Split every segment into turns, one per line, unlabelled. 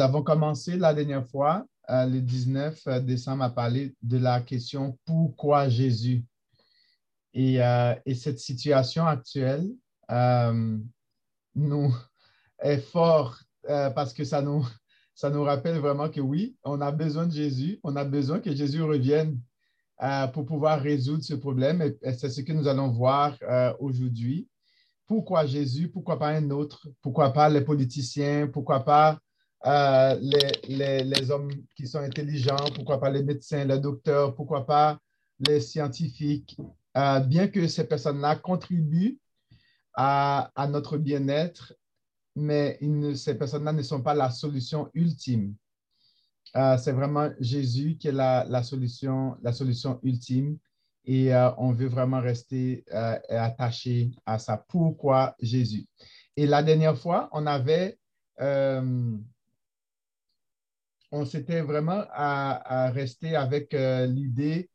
Nous avons commencé la dernière fois, euh, le 19 décembre, à parler de la question pourquoi Jésus et, euh, et cette situation actuelle euh, nous est fort parce que ça nous, ça nous rappelle vraiment que oui, on a besoin de Jésus, on a besoin que Jésus revienne pour pouvoir résoudre ce problème. Et, c'est ce que nous allons voir aujourd'hui. Pourquoi Jésus? Pourquoi pas un autre? Pourquoi pas les politiciens? Pourquoi pas euh, les, les, hommes qui sont intelligents, pourquoi pas les médecins, les docteurs, pourquoi pas les scientifiques, euh, bien que ces personnes-là contribuent à, à notre bien-être, mais ces personnes-là ne sont pas la solution ultime. Euh, c'est vraiment Jésus qui est la, la, solution, la solution ultime et on veut vraiment rester attaché à ça. Pourquoi Jésus? Et la dernière fois, on avait on s'était vraiment à, rester avec euh, l'idée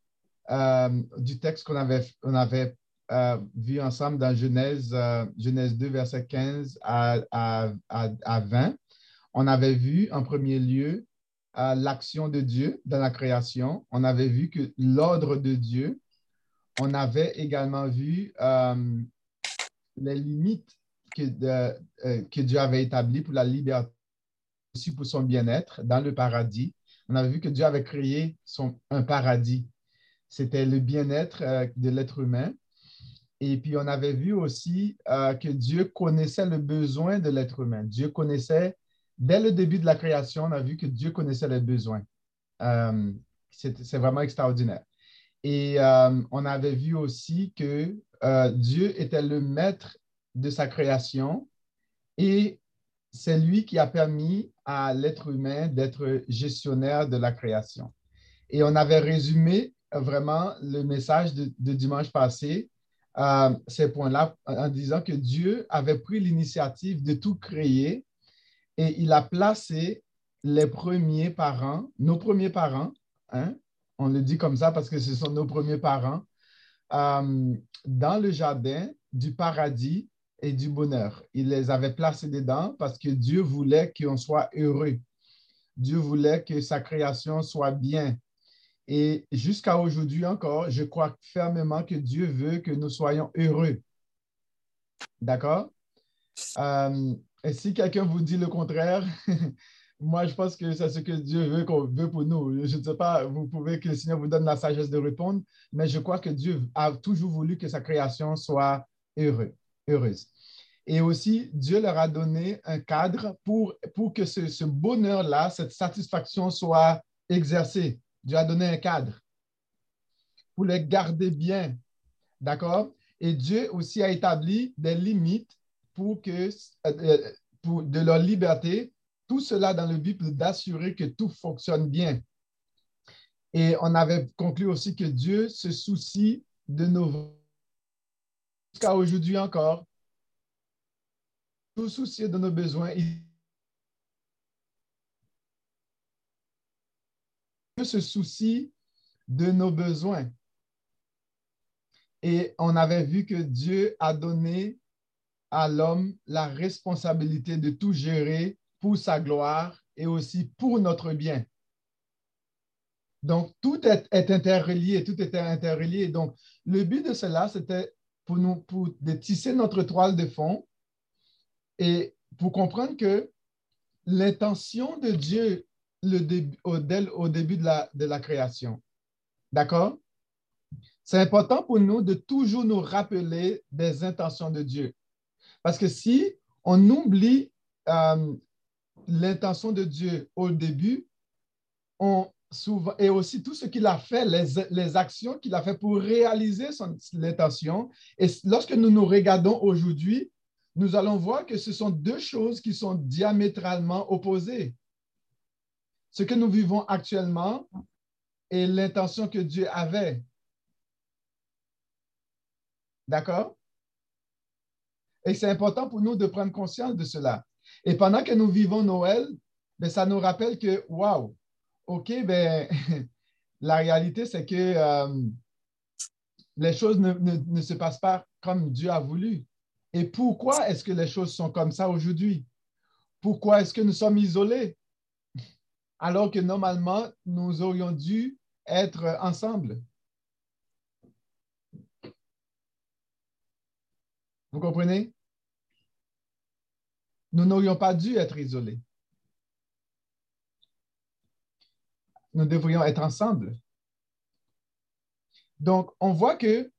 euh, du texte qu'on avait, euh, vu ensemble dans Genèse, Genèse 2, verset 15 à, à, 20. On avait vu en premier lieu l'action de Dieu dans la création. On avait vu que l'ordre de Dieu. On avait également vu les limites que Dieu avait établies pour la liberté pour son bien-être dans le paradis. On avait vu que Dieu avait créé son, un paradis. C'était le bien-être euh, de l'être humain. Et puis, on avait vu aussi euh, que Dieu connaissait le besoin de l'être humain. Dieu connaissait, dès le début de la création, on a vu que Dieu connaissait les besoins. Euh, c'est vraiment extraordinaire. Et on avait vu aussi que Dieu était le maître de sa création et c'est lui qui a permis à l'être humain d'être gestionnaire de la création. Et on avait résumé vraiment le message de, dimanche passé, euh, ces points-là, en disant que Dieu avait pris l'initiative de tout créer et il a placé les premiers parents, nos premiers parents, hein, on le dit comme ça parce que ce sont nos premiers parents, euh, dans le jardin du paradis et du bonheur. Il les avait placés dedans parce que Dieu voulait qu'on soit heureux. Dieu voulait que sa création soit bien. Et jusqu'à aujourd'hui encore, je crois fermement que Dieu veut que nous soyons heureux. D'accord? Euh, et si quelqu'un vous dit le contraire, moi, je pense que c'est ce que Dieu veut, qu'on veut pour nous. Je ne sais pas, vous pouvez que le Seigneur vous donne la sagesse de répondre, mais je crois que Dieu a toujours voulu que sa création soit heureuse heureuse. Et aussi, Dieu leur a donné un cadre pour, pour que ce, ce bonheur-là, cette satisfaction soit exercée. Dieu a donné un cadre pour les garder bien. D'accord? Et Dieu aussi a établi des limites pour que, euh, pour, de leur liberté, tout cela dans le but d'assurer que tout fonctionne bien. Et on avait conclu aussi que Dieu se soucie de nos jusqu'à aujourd'hui encore, tout soucier de nos besoins. Dieu se soucie de nos besoins. Et on avait vu que Dieu a donné à l'homme la responsabilité de tout gérer pour sa gloire et aussi pour notre bien. Donc, tout est, est interrelié, tout était interrelié. Donc, le but de cela, c'était pour, nous, de tisser notre toile de fond et pour comprendre que l'intention de Dieu le au, début de la, création. D'accord? C'est important pour nous de toujours nous rappeler des intentions de Dieu. Parce que si on oublie euh, l'intention de Dieu au début, on, souvent, et aussi tout ce qu'il a fait, les, actions qu'il a fait pour réaliser son intention. Et lorsque nous nous regardons aujourd'hui, nous allons voir que ce sont deux choses qui sont diamétralement opposées. Ce que nous vivons actuellement et l'intention que Dieu avait. D'accord? Et c'est important pour nous de prendre conscience de cela. Et pendant que nous vivons Noël, ben, ça nous rappelle que, waouh, OK, ben, la réalité, c'est que euh, les choses ne, se passent pas comme Dieu a voulu. Et pourquoi est-ce que les choses sont comme ça aujourd'hui? Pourquoi est-ce que nous sommes isolés? alors que normalement, nous aurions dû être ensemble. Vous comprenez? Nous n'aurions pas dû être isolés. Nous devrions être ensemble. Donc, on voit que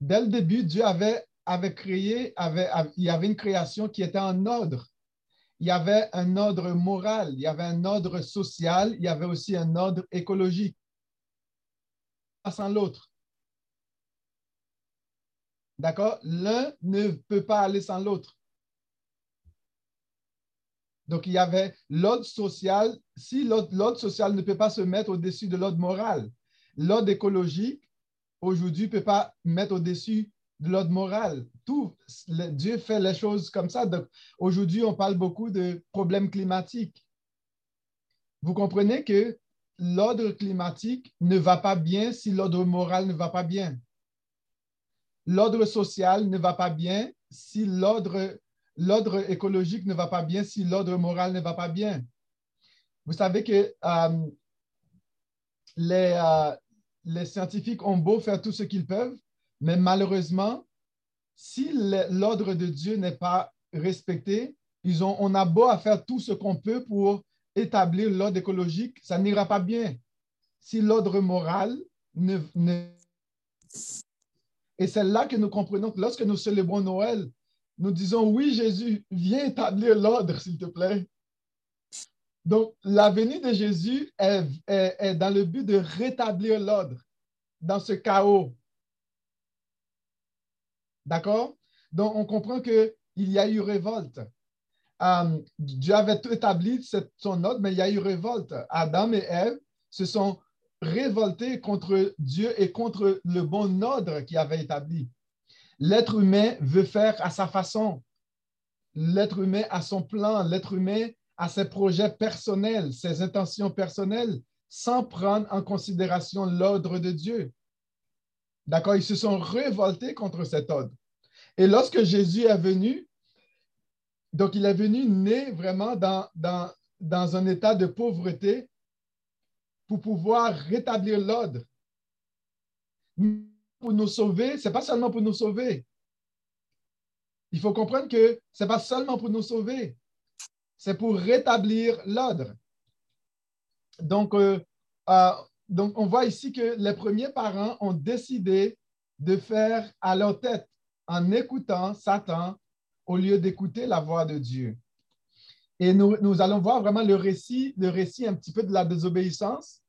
dès le début, Dieu avait, avait créé, il y avait une création qui était en ordre. Il y avait un ordre moral, il y avait un ordre social, il y avait aussi un ordre écologique. Sans l'autre. D'accord? L'un ne peut pas aller sans l'autre. Donc, il y avait l'ordre social. Si l'ordre social ne peut pas se mettre au-dessus de l'ordre moral, l'ordre écologique, aujourd'hui, ne peut pas mettre au-dessus de l'ordre moral. Dieu fait les choses comme ça. Aujourd'hui, on parle beaucoup de problèmes climatiques. Vous comprenez que l'ordre climatique ne va pas bien si l'ordre moral ne va pas bien. L'ordre social ne va pas bien si l'ordre écologique ne va pas bien si l'ordre moral ne va pas bien. Vous savez que euh, les, euh, les scientifiques ont beau faire tout ce qu'ils peuvent, mais malheureusement, si l'ordre de Dieu n'est pas respecté, ils ont, on a beau à faire tout ce qu'on peut pour établir l'ordre écologique, ça n'ira pas bien. Si l'ordre moral ne, ne... Et c'est là que nous comprenons que lorsque nous célébrons Noël, nous disons, oui, Jésus, viens établir l'ordre, s'il te plaît. Donc, la venue de Jésus est, dans le but de rétablir l'ordre dans ce chaos. D'accord? Donc, on comprend qu'il y a eu révolte. Euh, Dieu avait établi son ordre, mais il y a eu révolte. Adam et Ève se sont révoltés contre Dieu et contre le bon ordre qu'il avait établi. L'être humain veut faire à sa façon. L'être humain a son plan. L'être humain a ses projets personnels, ses intentions personnelles, sans prendre en considération l'ordre de Dieu. D'accord? Ils se sont révoltés contre cet ordre. Et lorsque Jésus est venu, donc il est venu né vraiment dans, un état de pauvreté pour pouvoir rétablir l'ordre pour nous sauver, ce n'est pas seulement pour nous sauver. Il faut comprendre que ce n'est pas seulement pour nous sauver, c'est pour rétablir l'ordre. Donc, euh, euh, donc, on voit ici que les premiers parents ont décidé de faire à leur tête en écoutant Satan au lieu d'écouter la voix de Dieu. Et nous, allons voir vraiment le récit, le récit un petit peu de la désobéissance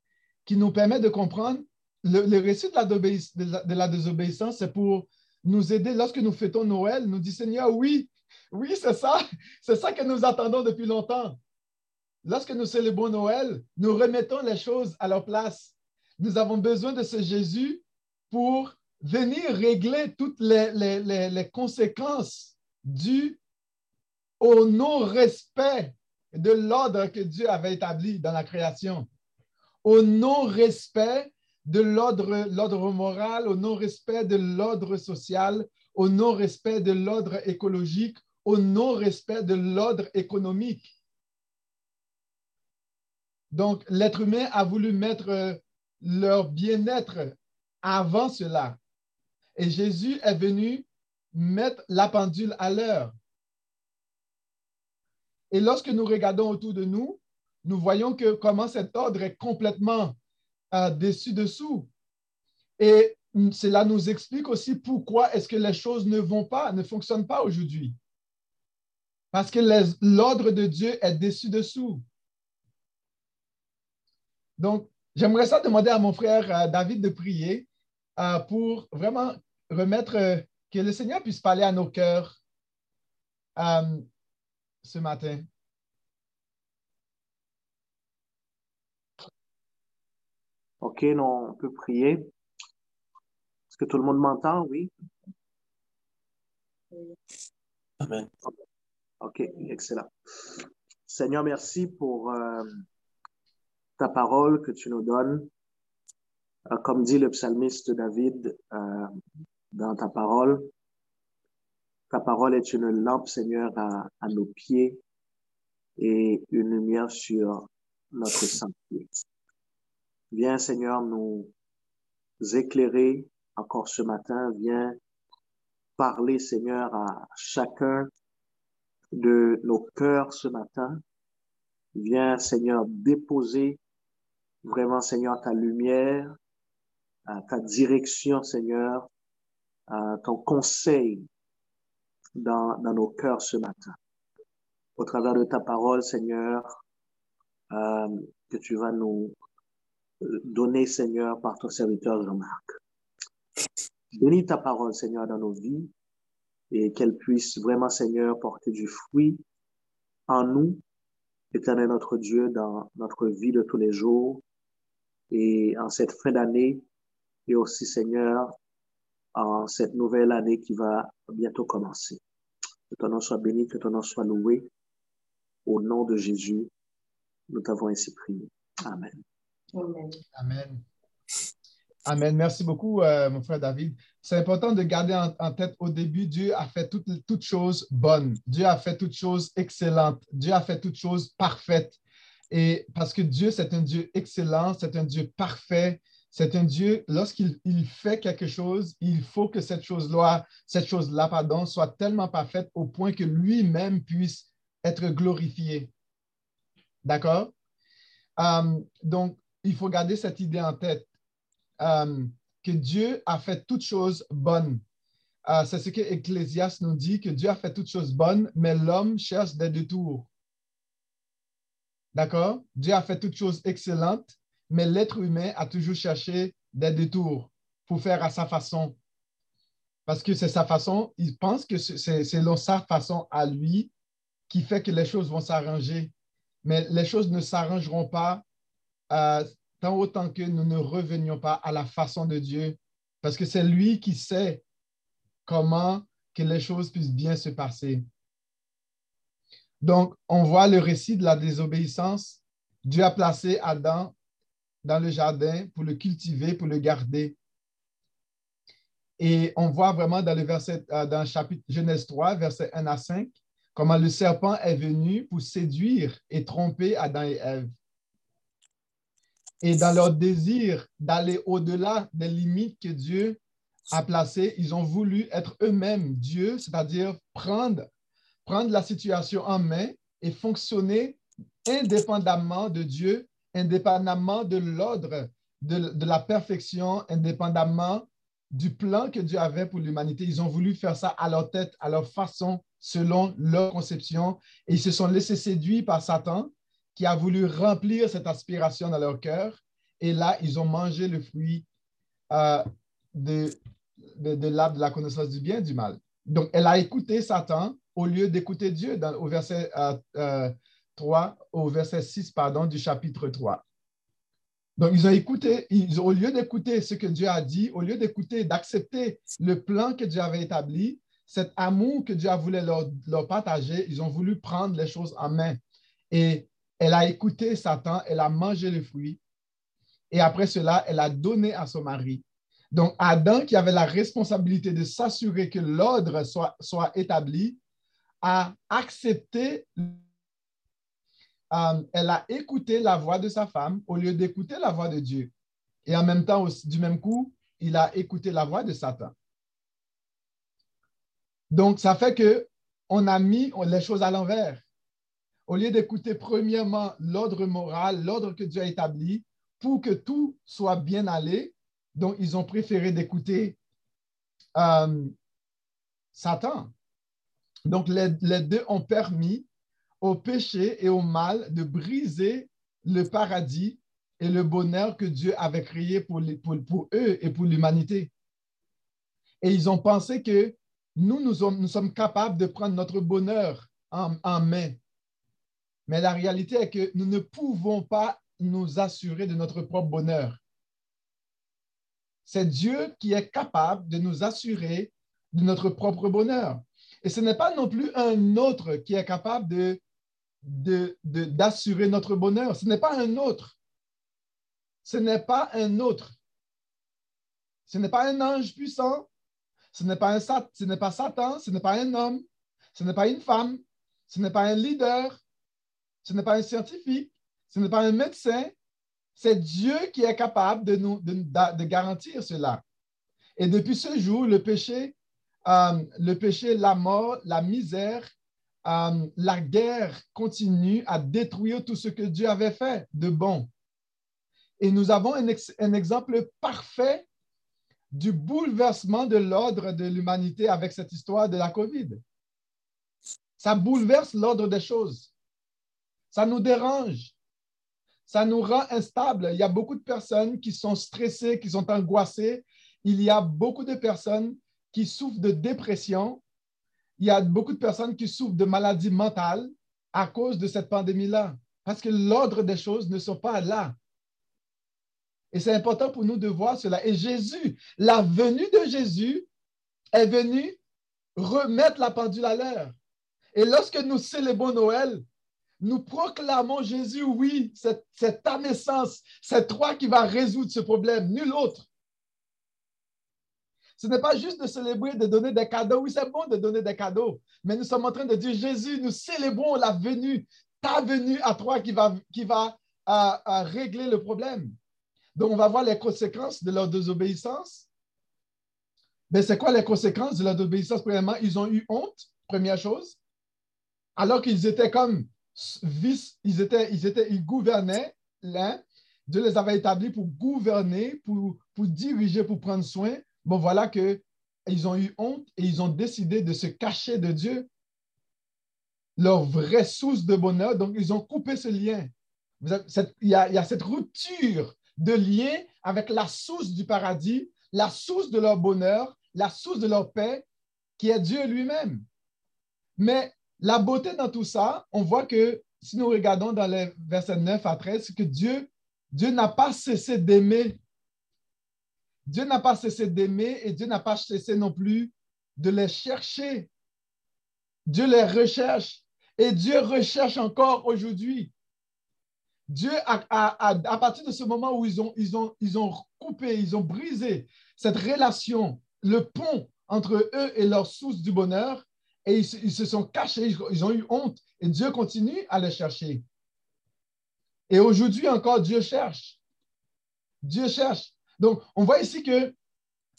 qui nous permet de comprendre le, récit de la, désobéissance, c'est pour nous aider lorsque nous fêtons Noël, nous dit Seigneur, oui, oui, c'est ça, c'est ça que nous attendons depuis longtemps. Lorsque nous célébrons Noël, nous remettons les choses à leur place. Nous avons besoin de ce Jésus pour venir régler toutes les, conséquences dues au non-respect de l'ordre que Dieu avait établi dans la création, au non-respect de l'ordre moral, au non-respect de l'ordre social, au non-respect de l'ordre écologique, au non-respect de l'ordre économique. Donc, l'être humain a voulu mettre euh, leur bien-être avant cela. Et Jésus est venu mettre la pendule à l'heure. Et lorsque nous regardons autour de nous, nous voyons que comment cet ordre est complètement dessus-dessous. Et cela nous explique aussi pourquoi est-ce que les choses ne vont pas, ne fonctionnent pas aujourd'hui. Parce que l'ordre de Dieu est dessus-dessous. Donc, j'aimerais ça demander à mon frère euh, David de prier euh, pour vraiment remettre, euh, que le Seigneur puisse parler à nos cœurs ce matin.
OK, non, on peut prier. Est-ce que tout le monde m'entend? Oui? Amen. OK, excellent. Seigneur, merci pour euh, ta parole que tu nous donnes. Euh, comme dit le psalmiste David euh, dans ta parole, ta parole est une lampe, Seigneur, à, nos pieds et une lumière sur notre santé. Viens, Seigneur, nous éclairer encore ce matin. Viens parler, Seigneur, à chacun de nos cœurs ce matin. Viens, Seigneur, déposer vraiment, Seigneur, ta lumière, ta direction, Seigneur, ton conseil dans, dans nos cœurs ce matin. Au travers de ta parole, Seigneur, euh, que tu vas nous euh, donner, Seigneur, par ton serviteur Jean-Marc. Bénis ta parole, Seigneur, dans nos vies et qu'elle puisse vraiment, Seigneur, porter du fruit en nous, éternel notre Dieu, dans notre vie de tous les jours et en cette fin d'année et aussi, Seigneur, en cette nouvelle année qui va bientôt commencer. Que ton nom soit béni, que ton nom soit loué. Au nom de Jésus, nous t'avons ainsi prié. Amen.
Amen. Amen. Merci beaucoup, euh, mon frère David. C'est important de garder en, tête au début, Dieu a fait toutes, toutes choses bonnes. Dieu a fait toutes choses excellentes. Dieu a fait toutes choses parfaites. Et parce que Dieu, c'est un Dieu excellent, c'est un Dieu parfait, c'est un Dieu, lorsqu'il fait quelque chose, il faut que cette chose-là, cette chose-là, pardon, soit tellement parfaite au point que lui-même puisse être glorifié. D'accord? Euh, donc, il faut garder cette idée en tête, euh, que Dieu a fait toutes choses bonnes. Euh, c'est ce que Ecclésias nous dit, que Dieu a fait toutes choses bonnes, mais l'homme cherche des détours. D'accord? Dieu a fait toutes choses excellentes, mais l'être humain a toujours cherché des détours pour faire à sa façon. Parce que c'est sa façon, il pense que c'est selon sa façon à lui qui fait que les choses vont s'arranger. Mais les choses ne s'arrangeront pas euh, tant autant que nous ne revenions pas à la façon de Dieu, parce que c'est lui qui sait comment que les choses puissent bien se passer. Donc, on voit le récit de la désobéissance. Dieu a placé Adam dans le jardin pour le cultiver, pour le garder. Et on voit vraiment dans le verset, euh, dans le chapitre Genèse 3, verset 1 à 5, comment le serpent est venu pour séduire et tromper Adam et Ève. Et dans leur désir d'aller au-delà des limites que Dieu a placées, ils ont voulu être eux-mêmes Dieu, c'est-à-dire prendre, prendre la situation en main et fonctionner indépendamment de Dieu, indépendamment de l'ordre, de, la perfection, indépendamment du plan que Dieu avait pour l'humanité. Ils ont voulu faire ça à leur tête, à leur façon, selon leur conception, et ils se sont laissés séduire par Satan qui a voulu remplir cette aspiration dans leur cœur. Et là, ils ont mangé le fruit euh, de, de, l'arbre de la connaissance du bien et du mal. Donc, elle a écouté Satan au lieu d'écouter Dieu dans, au verset 3, euh, euh, au verset 6 pardon, du chapitre 3. Donc, ils ont écouté, au lieu d'écouter ce que Dieu a dit, au lieu d'écouter, d'accepter le plan que Dieu avait établi, cet amour que Dieu voulu leur, leur, partager, ils ont voulu prendre les choses en main. Et elle a écouté Satan, elle a mangé le fruit, et après cela, elle a donné à son mari. Donc, Adam, qui avait la responsabilité de s'assurer que l'ordre soit, soit établi, a accepté, euh, elle a écouté la voix de sa femme au lieu d'écouter la voix de Dieu. Et en même temps, du même coup, il a écouté la voix de Satan. Donc, ça fait que on a mis les choses à l'envers au lieu d'écouter premièrement l'ordre moral, l'ordre que Dieu a établi, pour que tout soit bien allé, donc ils ont préféré d'écouter euh, Satan. Donc les, deux ont permis au péché et au mal de briser le paradis et le bonheur que Dieu avait créé pour, pour, eux et pour l'humanité. Et ils ont pensé que nous, nous sommes, capables de prendre notre bonheur en main mais la réalité est que nous ne pouvons pas nous assurer de notre propre bonheur. C'est Dieu qui est capable de nous assurer de notre propre bonheur. Et ce n'est pas non plus un autre qui est capable de, d'assurer notre bonheur. Ce n'est pas un autre. Ce n'est pas un autre. Ce n'est pas un ange puissant. Ce n'est pas, pas Satan. Ce n'est pas un homme. Ce n'est pas une femme. Ce n'est pas un leader. Ce n'est pas un scientifique, Ce n'est pas un médecin, c'est Dieu qui est capable de, nous, de, garantir cela. Et depuis ce jour, le péché, euh, le péché, la mort, la misère, euh, la guerre continue à détruire tout ce que Dieu avait fait de bon. Et nous avons un, un exemple parfait du bouleversement de l'ordre de l'humanité avec cette histoire de la COVID. Ça bouleverse l'ordre des choses. Ça nous dérange. Ça nous rend instables. Il y a beaucoup de personnes qui sont stressées, qui sont angoissées. Il y a beaucoup de personnes qui souffrent de dépression. Il y a beaucoup de personnes qui souffrent de maladies mentales à cause de cette pandémie-là. Parce que l'ordre des choses ne sont pas là. Et c'est important pour nous de voir cela. Et Jésus, la venue de Jésus est venue remettre la pendule à l'heure. Et lorsque nous célébrons Noël, nous proclamons Jésus, oui, c'est ta naissance, c'est toi qui vas résoudre ce problème, nul autre. Ce n'est pas juste de célébrer, de donner des cadeaux. Oui, c'est bon de donner des cadeaux, mais nous sommes en train de dire, Jésus, nous célébrons la venue, ta venue à toi qui va, qui va régler le problème. Donc, on va voir les conséquences de leur désobéissance. Mais c'est quoi les conséquences de leur désobéissance? Premièrement, ils ont eu honte, première chose alors qu'ils étaient comme vice, ils, étaient, ils, étaient, ils gouvernaient l'un, Dieu les avait établis pour gouverner, pour, pour diriger, pour prendre soin. Bon, voilà qu'ils ont eu honte et ils ont décidé de se cacher de Dieu, leur vraie source de bonheur. Donc, ils ont coupé ce lien. Il y, a, il y a cette rupture de lien avec la source du paradis, la source de leur bonheur, la source de leur paix, qui est Dieu lui-même. Mais la beauté dans tout ça, on voit que si nous regardons dans les versets 9 à 13, que Dieu, Dieu n'a pas cessé d'aimer. Dieu n'a pas cessé d'aimer et Dieu n'a pas cessé non plus de les chercher. Dieu les recherche et Dieu recherche encore aujourd'hui. Dieu, à, partir de ce moment où ils ont, ils, ils coupé, ils ont brisé cette relation, le pont entre eux et leur source du bonheur, et ils, se sont cachés, ils ont eu honte. Et Dieu continue à les chercher. Et aujourd'hui encore, Dieu cherche. Dieu cherche. Donc, on voit ici que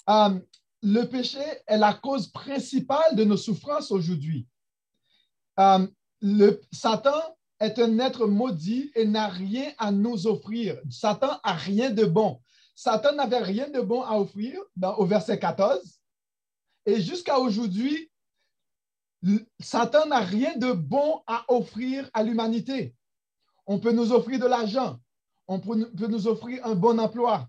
euh, le péché est la cause principale de nos souffrances aujourd'hui. Euh, Satan est un être maudit et n'a rien à nous offrir. Satan a rien de bon. Satan n'avait rien de bon à offrir au verset 14. Et jusqu'à aujourd'hui, Satan n'a rien de bon à offrir à l'humanité. On peut nous offrir de l'argent, on peut nous offrir un bon emploi,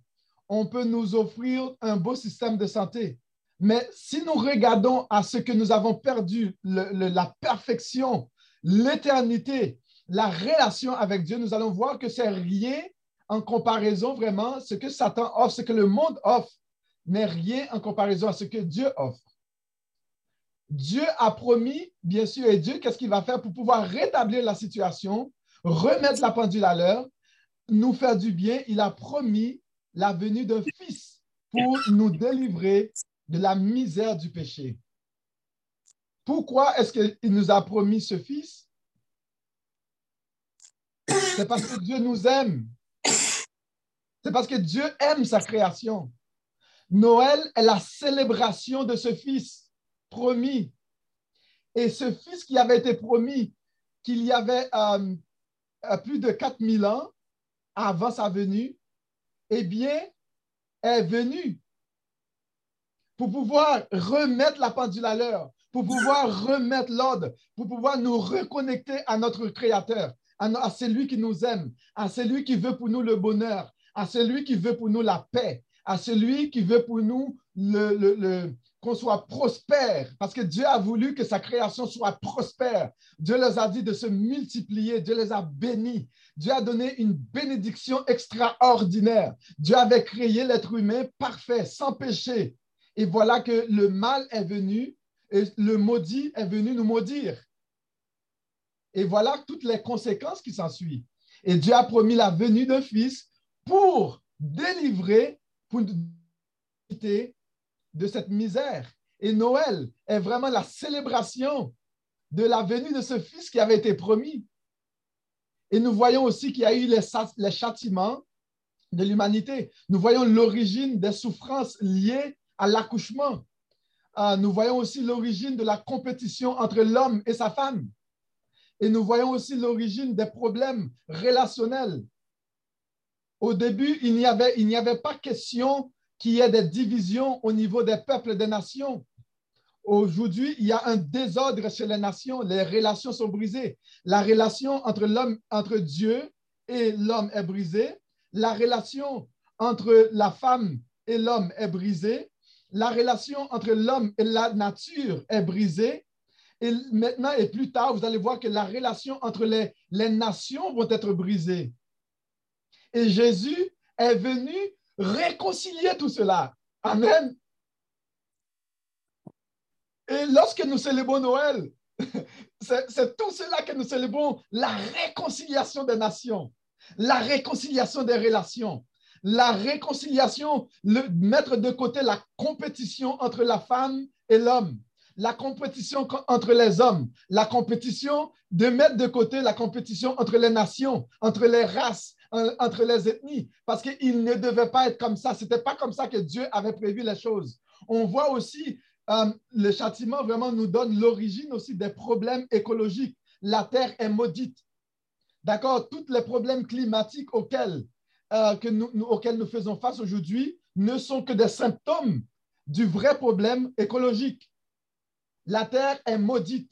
on peut nous offrir un beau système de santé. Mais si nous regardons à ce que nous avons perdu, la perfection, l'éternité, la relation avec Dieu, nous allons voir que c'est rien en comparaison vraiment ce que Satan offre, ce que le monde offre, n'est rien en comparaison à ce que Dieu offre. Dieu a promis, bien sûr, et Dieu, qu'est-ce qu'il va faire pour pouvoir rétablir la situation, remettre la pendule à l'heure, nous faire du bien? Il a promis la venue d'un fils pour nous délivrer de la misère du péché. Pourquoi est-ce qu'il nous a promis ce fils? C'est parce que Dieu nous aime. C'est parce que Dieu aime sa création. Noël est la célébration de ce fils promis. Et ce fils qui avait été promis qu'il y avait euh, euh, plus de 4000 ans avant sa venue, eh bien, est venu pour pouvoir remettre la pendule à l'heure, pour pouvoir remettre l'ordre, pour pouvoir nous reconnecter à notre Créateur, à, celui qui nous aime, à celui qui veut pour nous le bonheur, à celui qui veut pour nous la paix, à celui qui veut pour nous le, le, qu'on soit prospère, parce que Dieu a voulu que sa création soit prospère. Dieu les a dit de se multiplier, Dieu les a bénis. Dieu a donné une bénédiction extraordinaire. Dieu avait créé l'être humain parfait, sans péché. Et voilà que le mal est venu et le maudit est venu nous maudire. Et voilà toutes les conséquences qui s'ensuivent. Et Dieu a promis la venue d'un fils pour délivrer, pour de cette misère. Et Noël est vraiment la célébration de la venue de ce Fils qui avait été promis. Et nous voyons aussi qu'il y a eu les, châtiments de l'humanité. Nous voyons l'origine des souffrances liées à l'accouchement. Euh, nous voyons aussi l'origine de la compétition entre l'homme et sa femme. Et nous voyons aussi l'origine des problèmes relationnels. Au début, il n'y avait pas question qu'il y ait des divisions au niveau des peuples et des nations. Aujourd'hui, il y a un désordre chez les nations. Les relations sont brisées. La relation entre l'homme, entre Dieu et l'homme est brisée. La relation entre la femme et l'homme est brisée. La relation entre l'homme et la nature est brisée. Et maintenant et plus tard, vous allez voir que la relation entre les, nations vont être brisées. Et Jésus est venu réconcilier tout cela. Amen. Et lorsque nous célébrons Noël, c'est tout cela que nous célébrons, la réconciliation des nations, la réconciliation des relations, la réconciliation, le, mettre de côté la compétition entre la femme et l'homme, la compétition entre les hommes, la compétition de mettre de côté la compétition entre les nations, entre les races, entre les ethnies, parce qu'il ne devait pas être comme ça. Ce n'était pas comme ça que Dieu avait prévu les choses. On voit aussi euh, le châtiment vraiment nous donne l'origine aussi des problèmes écologiques. La terre est maudite. D'accord? Tous les problèmes climatiques auxquels, euh, que nous, auxquels nous faisons face aujourd'hui ne sont que des symptômes du vrai problème écologique. La terre est maudite.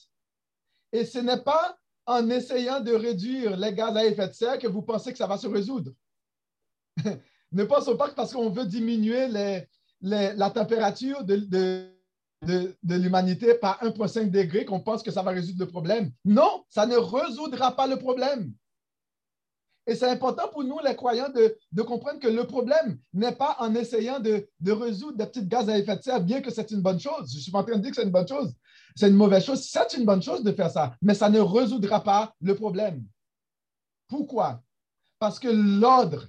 Et ce n'est pas en essayant de réduire les gaz à effet de serre que vous pensez que ça va se résoudre. ne pensons pas que parce qu'on veut diminuer la température de, l'humanité par 1,5 degré qu'on pense que ça va résoudre le problème. Non, ça ne résoudra pas le problème. Et c'est important pour nous, les croyants, de, comprendre que le problème n'est pas en essayant de, résoudre des petites gaz à effet de serre, bien que c'est une bonne chose. Je ne suis pas en train de dire que c'est une bonne chose. C'est une mauvaise chose. C'est une bonne chose de faire ça, mais ça ne résoudra pas le problème. Pourquoi? Parce que l'ordre,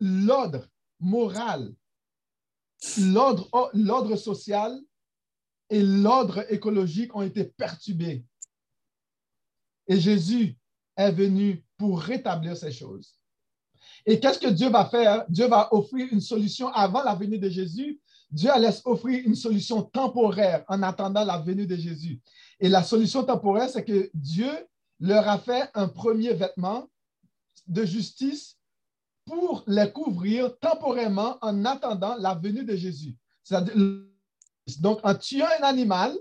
l'ordre moral l'ordre social et l'ordre écologique ont été perturbés. Et Jésus est venu pour rétablir ces choses. Et qu'est-ce que Dieu va faire? Dieu va offrir une solution avant la venue de Jésus. Dieu laisse offrir une solution temporaire en attendant la venue de Jésus. Et la solution temporaire, c'est que Dieu leur a fait un premier vêtement de justice pour les couvrir temporairement en attendant la venue de Jésus. Donc, en tuant un animal,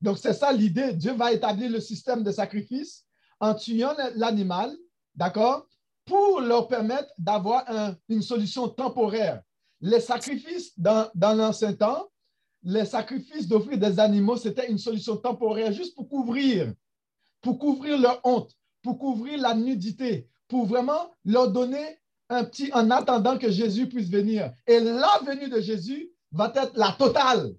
donc c'est ça l'idée, Dieu va établir le système de sacrifice en tuant l'animal, d'accord, pour leur permettre d'avoir une solution temporaire. Les sacrifices dans, dans l'ancien temps, les sacrifices d'offrir des animaux, c'était une solution temporaire juste pour couvrir, pour couvrir leur honte, pour couvrir la nudité, pour vraiment leur donner un petit en attendant que Jésus puisse venir. Et la venue de Jésus va être la totale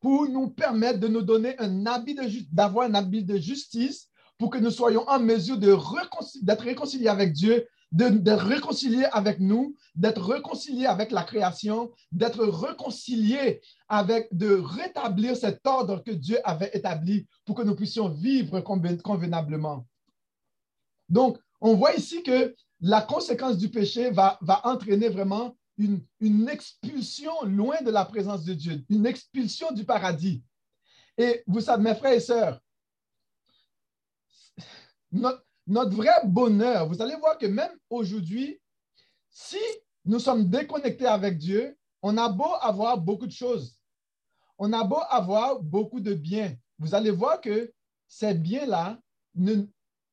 pour nous permettre de nous donner un habit de d'avoir un habit de justice pour que nous soyons en mesure d'être réconciliés avec Dieu, d'être réconciliés avec nous, d'être réconciliés avec la création, d'être réconciliés avec, de rétablir cet ordre que Dieu avait établi pour que nous puissions vivre convenablement. Donc, on voit ici que la conséquence du péché va, entraîner vraiment une, expulsion loin de la présence de Dieu, une expulsion du paradis. Et vous savez, mes frères et sœurs, notre, vrai bonheur, vous allez voir que même aujourd'hui, si nous sommes déconnectés avec Dieu, on a beau avoir beaucoup de choses, on a beau avoir beaucoup de biens, vous allez voir que ces biens-là ne,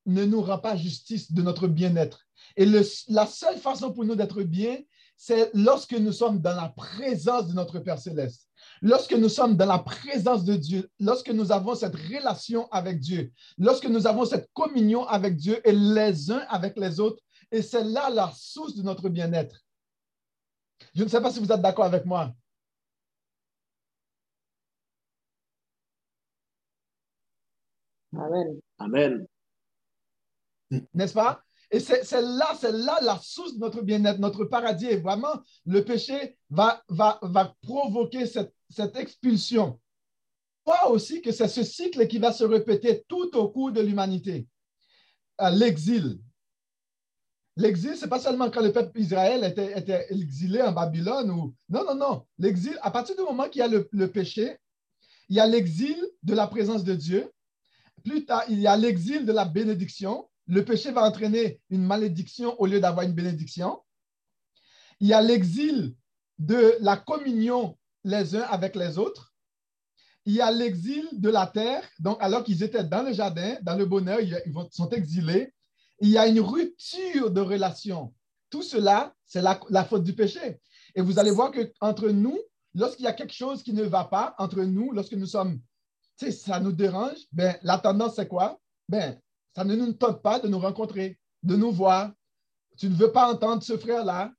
ne nous rend pas justice de notre bien-être. Et la seule façon pour nous d'être bien, c'est lorsque nous sommes dans la présence de notre Père céleste. Lorsque nous sommes dans la présence de Dieu, lorsque nous avons cette relation avec Dieu, lorsque nous avons cette communion avec Dieu et les uns avec les autres, et c'est là la source de notre bien-être. Je ne sais pas si vous êtes d'accord avec moi.
Amen. Amen.
N'est-ce pas? Et c'est là, c'est là la source de notre bien-être, notre paradis. Et vraiment, le péché va, va, va provoquer cette, expulsion. voit aussi que c'est ce cycle qui va se répéter tout au cours de l'humanité. L'exil. L'exil, ce n'est pas seulement quand le peuple Israël était, était, exilé en Babylone. Ou... Non, non, non. L'exil, à partir du moment qu'il y a le péché, il y a l'exil de la présence de Dieu. Plus tard, il y a l'exil de la bénédiction. Le péché va entraîner une malédiction au lieu d'avoir une bénédiction. Il y a l'exil de la communion les uns avec les autres. Il y a l'exil de la terre, donc alors qu'ils étaient dans le jardin, dans le bonheur, ils sont exilés. Il y a une rupture de relation. Tout cela, c'est la, faute du péché. Et vous allez voir qu'entre nous, lorsqu'il y a quelque chose qui ne va pas entre nous, lorsque nous sommes, ça nous dérange, ben, la tendance, c'est quoi? Ben, ça ne nous tente pas de nous rencontrer, de nous voir. Tu ne veux pas entendre ce frère-là,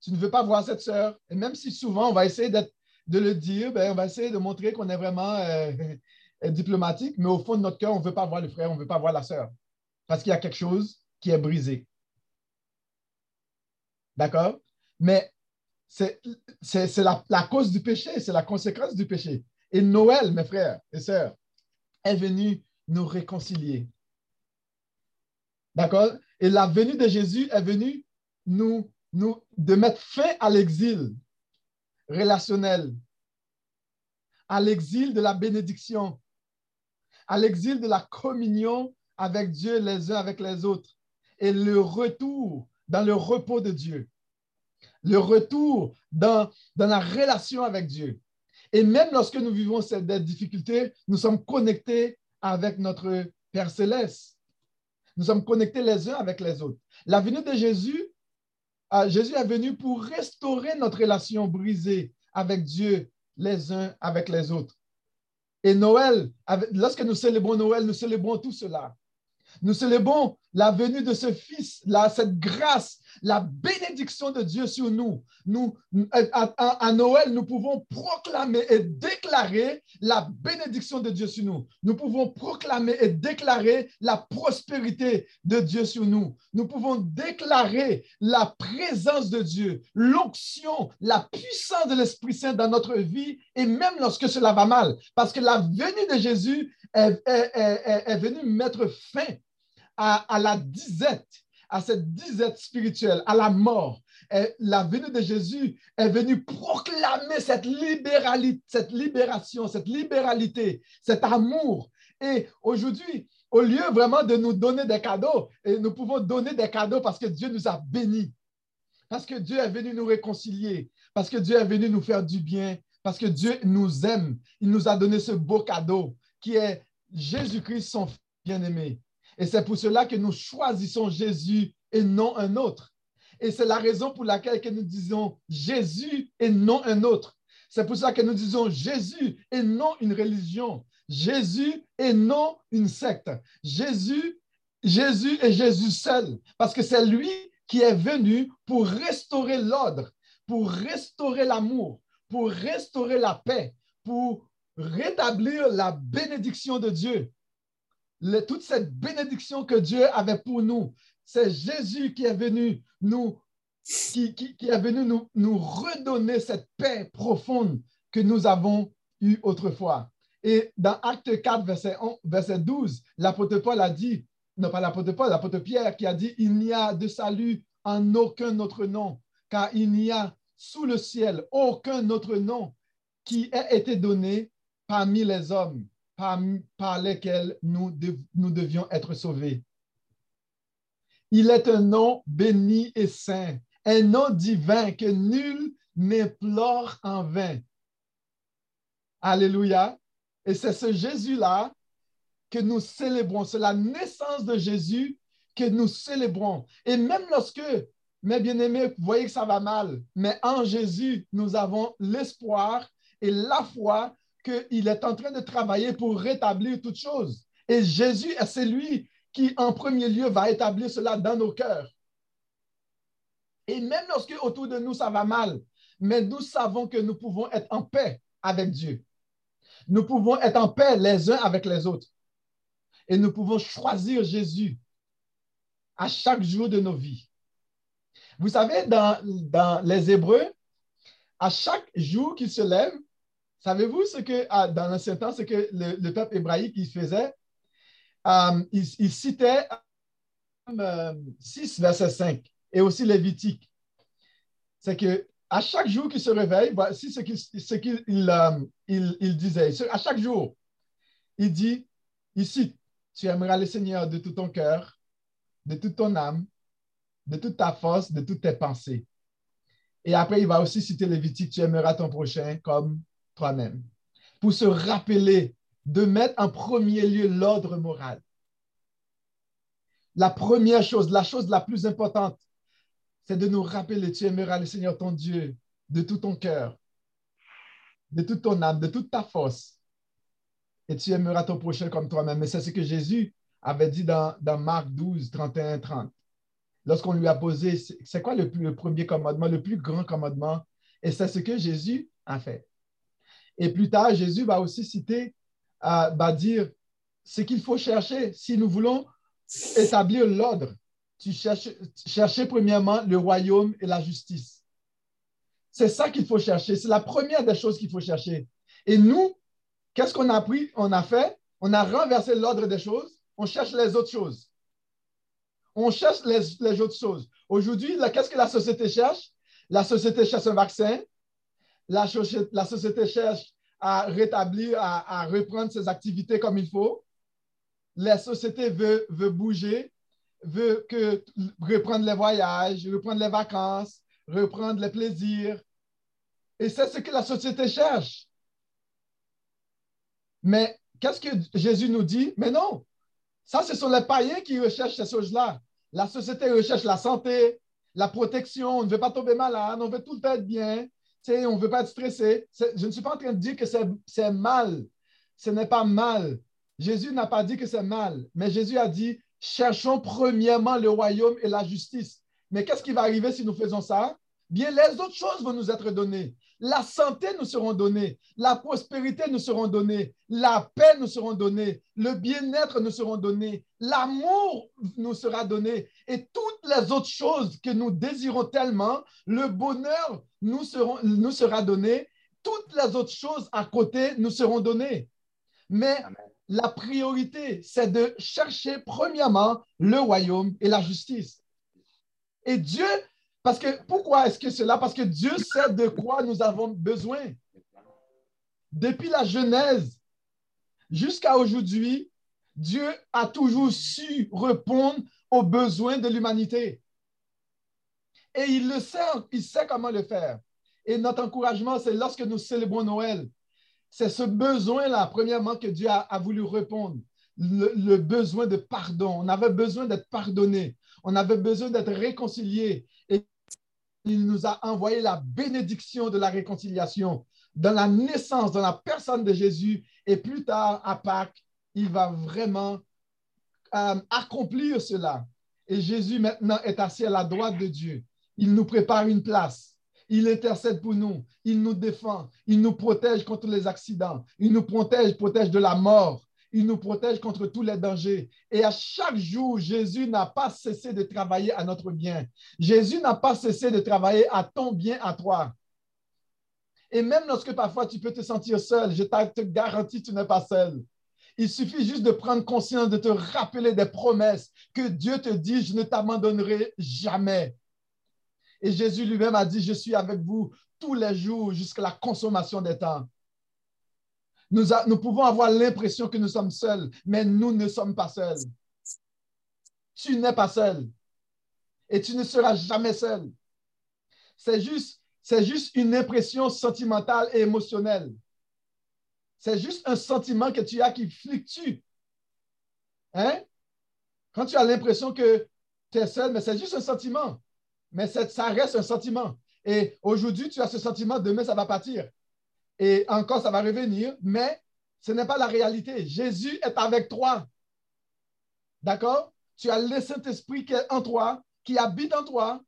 tu ne veux pas voir cette sœur. Et même si souvent on va essayer de le dire, ben, on va essayer de montrer qu'on est vraiment euh, diplomatique, mais au fond de notre cœur, on ne veut pas voir le frère, on ne veut pas voir la sœur. Parce qu'il y a quelque chose qui est brisé. D'accord? Mais c'est la, la cause du péché, c'est la conséquence du péché. Et Noël, mes frères et sœurs, est venu nous réconcilier. D'accord? Et la venue de Jésus est venue nous nous, de mettre fin à l'exil relationnel, à l'exil de la bénédiction, à l'exil de la communion avec Dieu les uns avec les autres et le retour dans le repos de Dieu, le retour dans, dans la relation avec Dieu. Et même lorsque nous vivons cette difficulté, nous sommes connectés avec notre Père céleste. Nous sommes connectés les uns avec les autres. La venue de Jésus ah, Jésus est venu pour restaurer notre relation brisée avec Dieu les uns avec les autres. Et Noël, lorsque nous célébrons Noël, nous célébrons tout cela. Nous célébrons la venue de ce Fils, cette grâce, la bénédiction de Dieu sur nous. nous à, Noël, nous pouvons proclamer et déclarer la bénédiction de Dieu sur nous. Nous pouvons proclamer et déclarer la prospérité de Dieu sur nous. Nous pouvons déclarer la présence de Dieu, l'onction, la puissance de l'Esprit Saint dans notre vie et même lorsque cela va mal. Parce que la venue de Jésus est venue mettre fin à, la disette, à cette disette spirituelle, à la mort. La venue de Jésus est venue proclamer cette, libéralité, cette libération, cette libéralité, cet amour. Et aujourd'hui, au lieu vraiment de nous donner des cadeaux, nous pouvons donner des cadeaux parce que Dieu nous a bénis, parce que Dieu est venu nous réconcilier, parce que Dieu est venu nous faire du bien, parce que Dieu nous aime. Il nous a donné ce beau cadeau qui est Jésus-Christ, son bien-aimé. Et c'est pour cela que nous choisissons Jésus et non un autre. Et c'est la raison pour laquelle que nous disons Jésus et non un autre. C'est pour ça que nous disons Jésus et non une religion. Jésus et non une secte. Jésus, Jésus et Jésus seul. Parce que c'est lui qui est venu pour restaurer l'ordre, pour restaurer l'amour, pour restaurer la paix, pour rétablir la bénédiction de Dieu toute cette bénédiction que Dieu avait pour nous. C'est Jésus qui est venu nous, qui, est venu nous, nous redonner cette paix profonde que nous avons eue autrefois. Et dans Acte 4, verset, verset 12, l'apôtre Paul a dit, non pas l'apôtre Paul, l'apôtre Pierre qui a dit, il n'y a de salut en aucun autre nom, car il n'y a sous le ciel aucun autre nom qui ait été donné parmi les hommes par, lesquels nous, nous devions être sauvés. Il est un nom béni et saint, un nom divin que nul n'implore en vain. Alléluia. Et c'est ce Jésus-là que nous célébrons. C'est la naissance de Jésus que nous célébrons. Et même lorsque, mes bien-aimés, vous voyez que ça va mal, mais en Jésus, nous avons l'espoir et la foi qu'il est en train de travailler pour rétablir toutes choses. Et Jésus est celui qui, en premier lieu, va établir cela dans nos cœurs. Et même lorsque autour de nous, ça va mal, mais nous savons que nous pouvons être en paix avec Dieu. Nous pouvons être en paix les uns avec les autres. Et nous pouvons choisir Jésus à chaque jour de nos vies. Vous savez, dans, dans les Hébreux, à chaque jour qu'ils se lèvent, Savez-vous ce que, ah, dans l'ancien temps, ce que le, peuple hébraïque il faisait? Euh, il, citait 6, euh, verset 5, et aussi Lévitique. C'est que à chaque jour qu'il se réveille, voici ce qu'il il, disait. À chaque jour, il dit, ici, tu aimeras le Seigneur de tout ton cœur, de toute ton âme, de toute ta force, de toutes tes pensées. Et après, il va aussi citer Lévitique, tu aimeras ton prochain comme toi-même. Pour se rappeler de mettre en premier lieu l'ordre moral. La première chose, la chose la plus importante, c'est de nous rappeler, tu aimeras le Seigneur ton Dieu de tout ton cœur, de toute ton âme, de toute ta force. Et tu aimeras ton prochain comme toi-même. Mais c'est ce que Jésus avait dit dans, Marc 12, 31, 30. Lorsqu'on lui a posé, c'est quoi le premier commandement, le plus grand commandement? Et c'est ce que Jésus a fait. Et plus tard, Jésus va aussi citer, euh, va dire ce qu'il faut chercher si nous voulons établir l'ordre. Tu cherches, chercher premièrement le royaume et la justice. C'est ça qu'il faut chercher. C'est la première des choses qu'il faut chercher. Et nous, qu'est-ce qu'on a appris? On a fait, on a renversé l'ordre des choses, on cherche les autres choses. On cherche les, autres choses. Aujourd'hui, qu'est-ce que la société cherche? La société cherche un vaccin. La, société cherche à rétablir, à, reprendre ses activités comme il faut. La société veut, veut bouger, veut que, reprendre les voyages, reprendre les vacances, reprendre les plaisirs. Et c'est ce que la société cherche. Mais qu'est-ce que Jésus nous dit? Mais non, ça, ce sont les païens qui recherchent ces choses-là. La société recherche la santé, la protection, on ne veut pas tomber malade, on veut tout être bien, on ne veut pas être stressé. Je ne suis pas en train de dire que c'est mal. Ce n'est pas mal. Jésus n'a pas dit que c'est mal, mais Jésus a dit, cherchons premièrement le royaume et la justice. Mais qu'est-ce qui va arriver si nous faisons ça? Bien, les autres choses vont nous être données. La santé nous seront données, la prospérité nous seront données, la paix nous seront données, le bien-être nous seront donnés, l'amour nous sera donné. Et toutes les autres choses que nous désirons tellement, le bonheur nous, nous sera donné, toutes les autres choses à côté nous seront données. Mais la priorité, c'est de chercher premièrement le royaume et la justice. Et Dieu parce que pourquoi est-ce que cela? Parce que Dieu sait de quoi nous avons besoin. Depuis la Genèse jusqu'à aujourd'hui, Dieu a toujours su répondre aux besoins de l'humanité. Et il le sait, il sait comment le faire. Et notre encouragement, c'est lorsque nous célébrons Noël. C'est ce besoin-là, premièrement, que Dieu a, voulu répondre. le, besoin de pardon. On avait besoin d'être pardonné. On avait besoin d'être réconcilié. Il nous a envoyé la bénédiction de la réconciliation dans la naissance, dans la personne de Jésus. Et plus tard, à Pâques, il va vraiment euh, accomplir cela. Et Jésus maintenant est assis à la droite de Dieu. Il nous prépare une place. Il intercède pour nous. Il nous défend. Il nous protège contre les accidents. Il nous protège, protège de la mort. Il nous protège contre tous les dangers. Et à chaque jour, Jésus n'a pas cessé de travailler à notre bien. Jésus n'a pas cessé de travailler à ton bien, à toi. Et même lorsque parfois tu peux te sentir seul, je te garantis, tu n'es pas seul. Il suffit juste de prendre conscience, de te rappeler des promesses que Dieu te dit, je ne t'abandonnerai jamais. Et Jésus lui-même a dit, je suis avec vous tous les jours jusqu'à la consommation des temps. Nous, pouvons avoir l'impression que nous sommes seuls, mais nous ne sommes pas seuls. Tu n'es pas seul. Et tu ne seras jamais seul. C'est juste, c'est juste une impression sentimentale et émotionnelle. C'est juste un sentiment que tu as qui fluctue. Hein? Quand tu as l'impression que tu es seul, mais c'est juste un sentiment. Mais ça reste un sentiment. Et aujourd'hui, tu as ce sentiment, demain, ça va partir et encore ça va revenir, mais ce n'est pas la réalité. Jésus est avec toi. D'accord? Tu as le Saint-Esprit qui est en toi, qui habite en toi,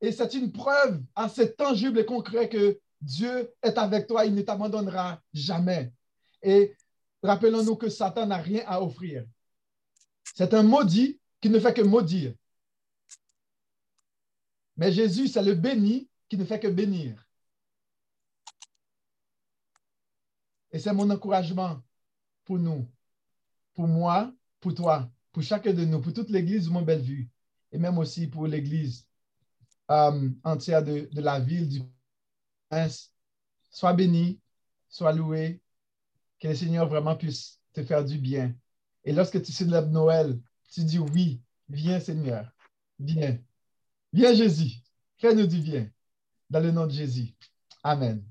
et c'est une preuve assez tangible et concrète que Dieu est avec toi, il ne t'abandonnera jamais. Et rappelons-nous que Satan n'a rien à offrir. C'est un maudit qui ne fait que maudire. Mais Jésus, c'est le béni qui ne fait que bénir. Et c'est mon encouragement pour nous, pour moi, pour toi, pour chacun de nous, pour toute l'Église du Mont-Bellevue, et même aussi pour l'Église euh, entière de, de, la ville du Prince. Sois béni, sois loué, que le Seigneur vraiment puisse te faire du bien. Et lorsque tu célèbres Noël, tu dis oui, viens Seigneur, viens. Viens Jésus, fais-nous du bien. Dans le nom de Jésus. Amen.